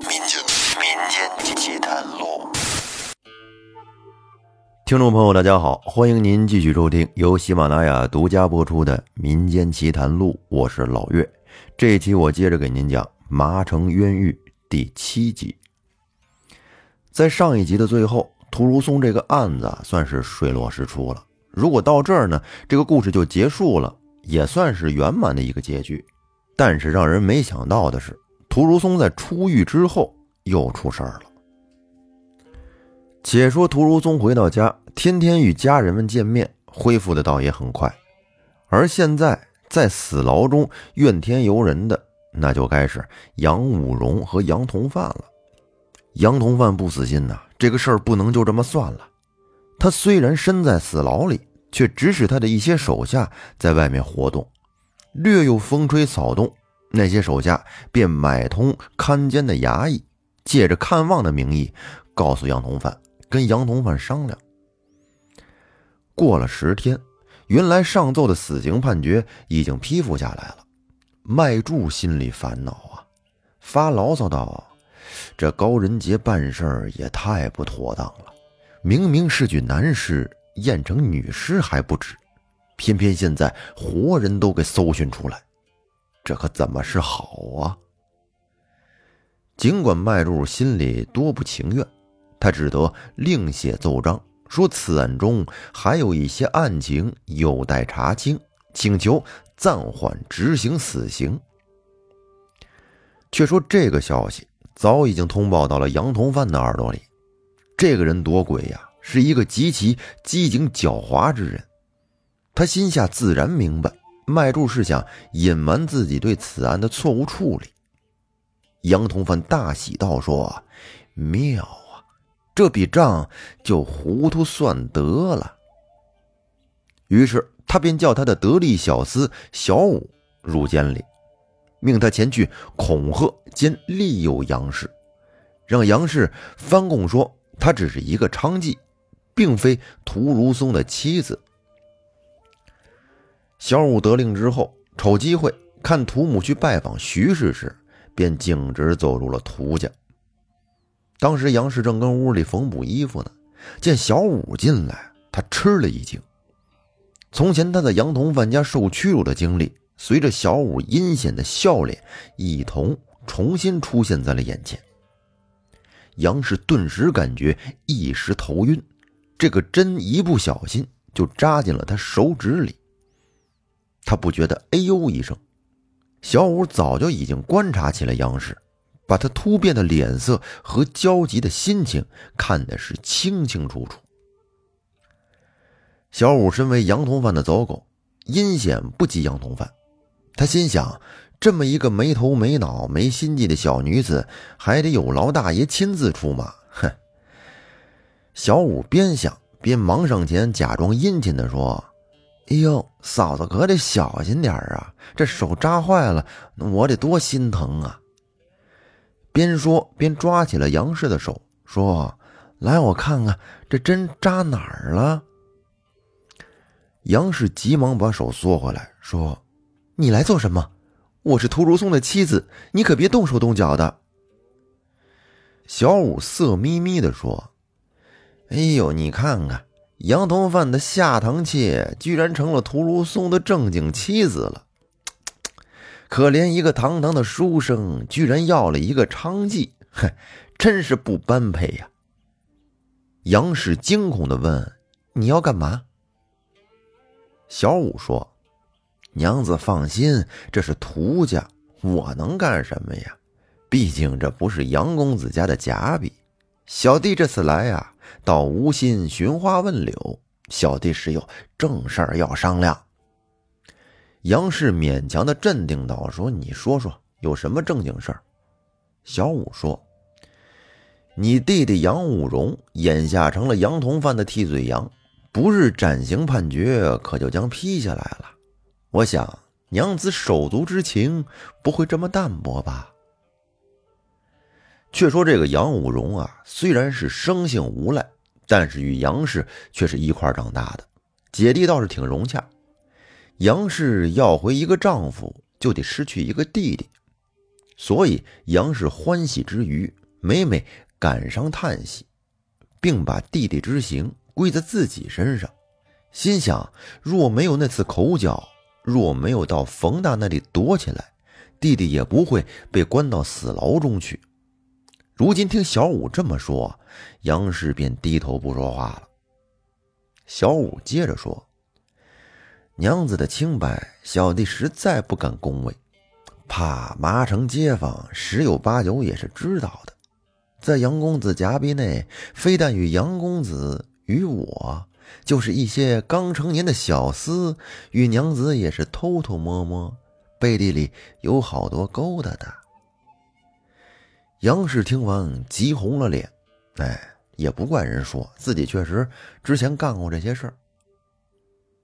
民间民间奇谈录，听众朋友，大家好，欢迎您继续收听由喜马拉雅独家播出的《民间奇谈录》，我是老岳。这一期我接着给您讲《麻城冤狱》第七集。在上一集的最后，屠如松这个案子算是水落石出了。如果到这儿呢，这个故事就结束了，也算是圆满的一个结局。但是让人没想到的是，屠如松在出狱之后又出事儿了。且说屠如松回到家，天天与家人们见面，恢复的倒也很快。而现在在死牢中怨天尤人的，那就该是杨武荣和杨同范了。杨同范不死心呐，这个事儿不能就这么算了。他虽然身在死牢里，却指使他的一些手下在外面活动。略有风吹草动，那些手下便买通看监的衙役，借着看望的名义，告诉杨同范，跟杨同范商量。过了十天，原来上奏的死刑判决已经批复下来了。麦柱心里烦恼啊，发牢骚道：“这高仁杰办事儿也太不妥当了，明明是具男尸，验成女尸还不止。”偏偏现在活人都给搜寻出来，这可怎么是好啊？尽管麦柱心里多不情愿，他只得另写奏章，说此案中还有一些案情有待查清，请求暂缓执行死刑。却说这个消息早已经通报到了杨同范的耳朵里，这个人多鬼呀，是一个极其机警狡猾之人。他心下自然明白，麦柱是想隐瞒自己对此案的错误处理。杨同范大喜道：“说妙啊，这笔账就糊涂算得了。”于是他便叫他的得力小厮小五入监里，命他前去恐吓兼利诱杨氏，让杨氏翻供说他只是一个娼妓，并非屠如松的妻子。小五得令之后，瞅机会看屠母去拜访徐氏时，便径直走入了屠家。当时杨氏正跟屋里缝补衣服呢，见小五进来，他吃了一惊。从前他在杨同范家受屈辱的经历，随着小五阴险的笑脸一同重新出现在了眼前。杨氏顿时感觉一时头晕，这个针一不小心就扎进了他手指里。他不觉得，哎呦一声，小五早就已经观察起了杨氏，把他突变的脸色和焦急的心情看的是清清楚楚。小五身为杨同范的走狗，阴险不及杨同范，他心想，这么一个没头没脑、没心计的小女子，还得有劳大爷亲自出马。哼！小五边想边忙上前，假装殷勤的说。哎呦，嫂子可得小心点啊！这手扎坏了，我得多心疼啊！边说边抓起了杨氏的手，说：“来，我看看这针扎哪儿了。”杨氏急忙把手缩回来，说：“你来做什么？我是屠如松的妻子，你可别动手动脚的。”小五色眯眯的说：“哎呦，你看看。”杨同范的下堂妾居然成了屠如松的正经妻子了，可怜一个堂堂的书生，居然要了一个娼妓，哼，真是不般配呀！杨氏惊恐的问：“你要干嘛？”小五说：“娘子放心，这是屠家，我能干什么呀？毕竟这不是杨公子家的假笔。小弟这次来呀。”到无心寻花问柳，小弟是有正事儿要商量。杨氏勉强的镇定道：“说你说说，有什么正经事儿？”小五说：“你弟弟杨武荣眼下成了杨同范的替罪羊，不日斩刑判决可就将批下来了。我想娘子手足之情不会这么淡薄吧？”却说这个杨武荣啊，虽然是生性无赖，但是与杨氏却是一块长大的，姐弟倒是挺融洽。杨氏要回一个丈夫，就得失去一个弟弟，所以杨氏欢喜之余，每每感伤叹息，并把弟弟之行归在自己身上，心想：若没有那次口角，若没有到冯大那里躲起来，弟弟也不会被关到死牢中去。如今听小五这么说，杨氏便低头不说话了。小五接着说：“娘子的清白，小弟实在不敢恭维。”怕麻城街坊十有八九也是知道的，在杨公子夹壁内，非但与杨公子与我，就是一些刚成年的小厮，与娘子也是偷偷摸摸，背地里有好多勾搭的。杨氏听完，急红了脸，哎，也不怪人说自己确实之前干过这些事儿。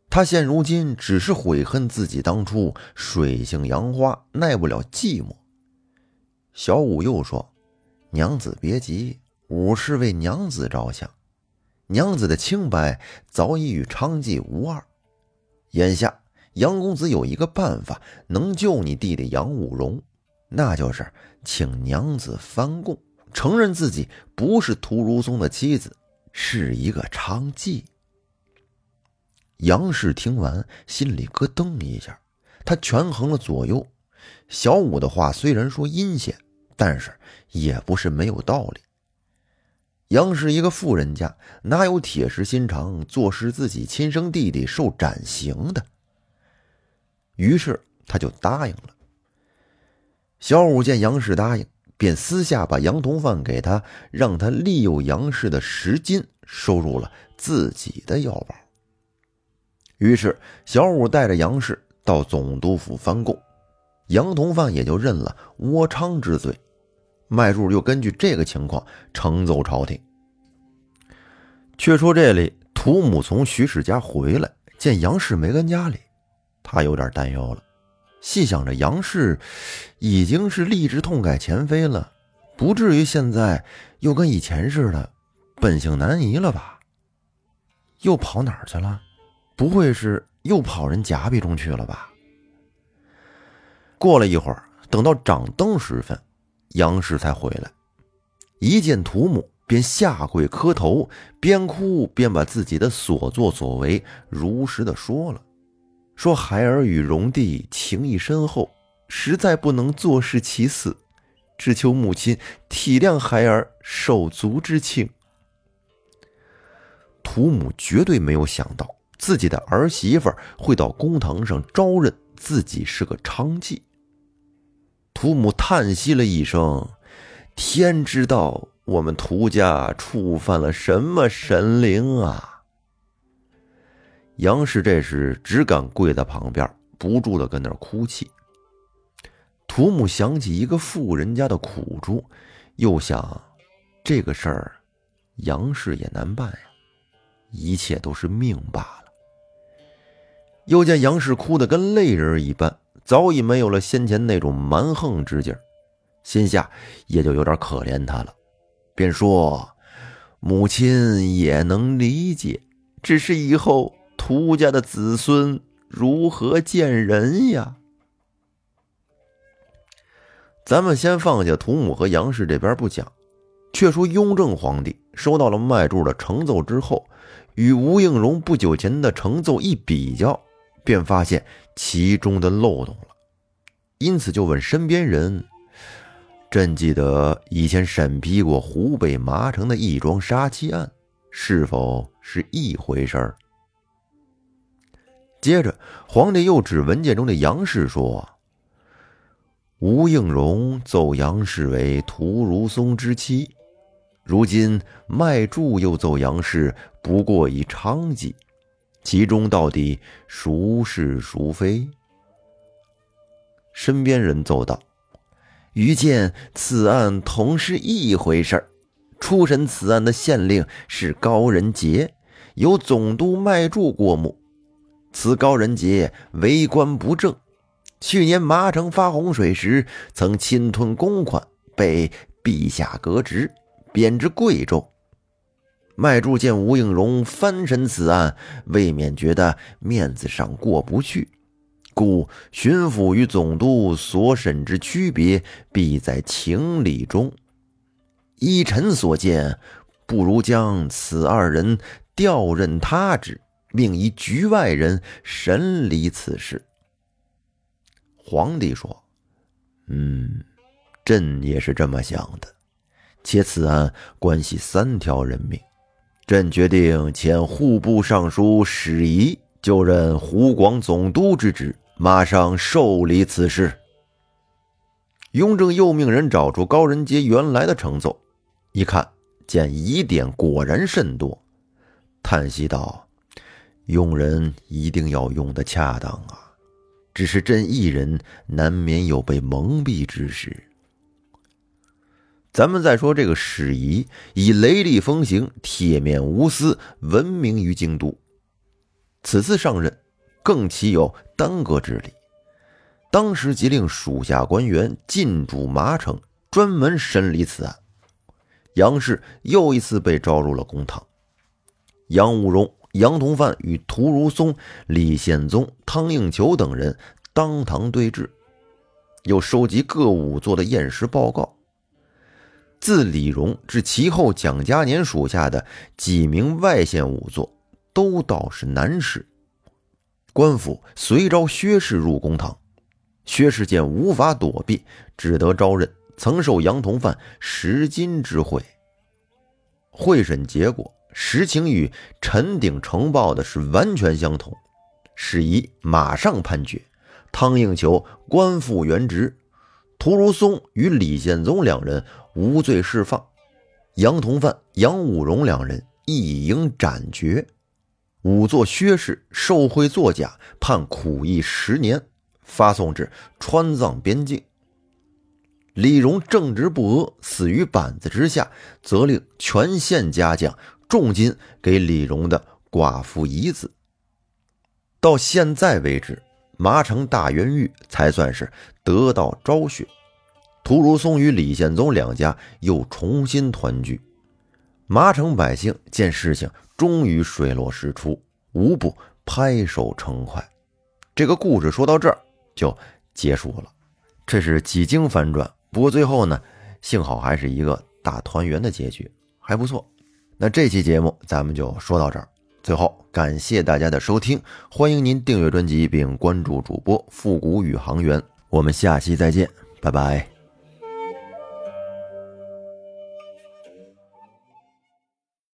他现如今只是悔恨自己当初水性杨花，耐不了寂寞。小五又说：“娘子别急，五是为娘子着想。娘子的清白早已与娼妓无二。眼下杨公子有一个办法能救你弟弟杨武荣，那就是请娘子翻供，承认自己不是屠如松的妻子，是一个娼妓。”杨氏听完，心里咯噔一下，他权衡了左右。小五的话虽然说阴险，但是也不是没有道理。杨氏一个富人家，哪有铁石心肠坐视自己亲生弟弟受斩刑的？于是他就答应了。小五见杨氏答应，便私下把杨同范给他，让他利诱杨氏的十金收入了自己的腰包。于是，小五带着杨氏到总督府翻供，杨同范也就认了窝娼之罪。麦柱又根据这个情况呈奏朝廷。却说这里，屠母从徐氏家回来，见杨氏没跟家里，他有点担忧了。细想着杨氏已经是立志痛改前非了，不至于现在又跟以前似的本性难移了吧？又跑哪儿去了？不会是又跑人夹壁中去了吧？过了一会儿，等到掌灯时分，杨氏才回来。一见屠母，便下跪磕头，边哭边把自己的所作所为如实的说了。说孩儿与荣弟情谊深厚，实在不能坐视其死，只求母亲体谅孩儿手足之情。屠母绝对没有想到。自己的儿媳妇会到公堂上招认自己是个娼妓。屠母叹息了一声：“天知道我们屠家触犯了什么神灵啊！”杨氏这时只敢跪在旁边，不住的跟那哭泣。屠母想起一个富人家的苦处，又想这个事儿，杨氏也难办呀，一切都是命罢了。又见杨氏哭得跟泪人一般，早已没有了先前那种蛮横之劲儿，心下也就有点可怜他了，便说：“母亲也能理解，只是以后涂家的子孙如何见人呀？”咱们先放下涂母和杨氏这边不讲，却说雍正皇帝收到了麦柱的呈奏之后，与吴应荣不久前的呈奏一比较。便发现其中的漏洞了，因此就问身边人：“朕记得以前审批过湖北麻城的一桩杀妻案，是否是一回事儿？”接着，皇帝又指文件中的杨氏说：“吴应荣奏杨氏为屠如松之妻，如今麦柱又奏杨氏不过以娼妓。”其中到底孰是孰非？身边人奏道：“于见此案同是一回事儿。初审此案的县令是高仁杰，由总督麦柱过目。此高仁杰为官不正，去年麻城发洪水时，曾侵吞公款，被陛下革职，贬至贵州。”麦柱见吴应荣翻审此案，未免觉得面子上过不去，故巡抚与总督所审之区别，必在情理中。依臣所见，不如将此二人调任他职，命一局外人审理此事。皇帝说：“嗯，朕也是这么想的。且此案关系三条人命，朕决定遣户部尚书史仪就任湖广总督之职，马上受理此事。”雍正又命人找出高仁杰原来的呈奏，一看见疑点果然甚多，叹息道：“用人一定要用的恰当啊。”只是朕一人难免有被蒙蔽之时。咱们再说这个史仪，以雷厉风行、铁面无私闻名于京都。此次上任，更岂有耽搁之理？当时即令属下官员进驻麻城，专门审理此案。杨氏又一次被招入了公堂。杨武荣。杨同范与屠如松、李宪宗、汤应求等人当堂对质，又收集各仵作的验尸报告。自李荣至其后蒋嘉年属下的几名外县仵作，都倒是难事。官府随召薛氏入公堂，薛氏见无法躲避，只得招认，曾受杨同范十金之贿。会审结果。实情与陈鼎呈报的是完全相同，史仪马上判决汤应求官复原职，屠如松与李宪宗两人无罪释放，杨同范、杨武荣两人一应斩决。仵作薛氏受贿作假，判苦役十年，发送至川藏边境。李荣正直不阿，死于板子之下，责令全县家将。重金给李荣的寡妇遗子。到现在为止，麻城大元狱才算是得到昭雪。屠如松与李宪宗两家又重新团聚。麻城百姓见事情终于水落石出，无不拍手称快。这个故事说到这儿就结束了。这是几经反转，不过最后呢，幸好还是一个大团圆的结局，还不错。那这期节目咱们就说到这儿。最后感谢大家的收听，欢迎您订阅专辑并关注主播复古宇航员。我们下期再见，拜拜。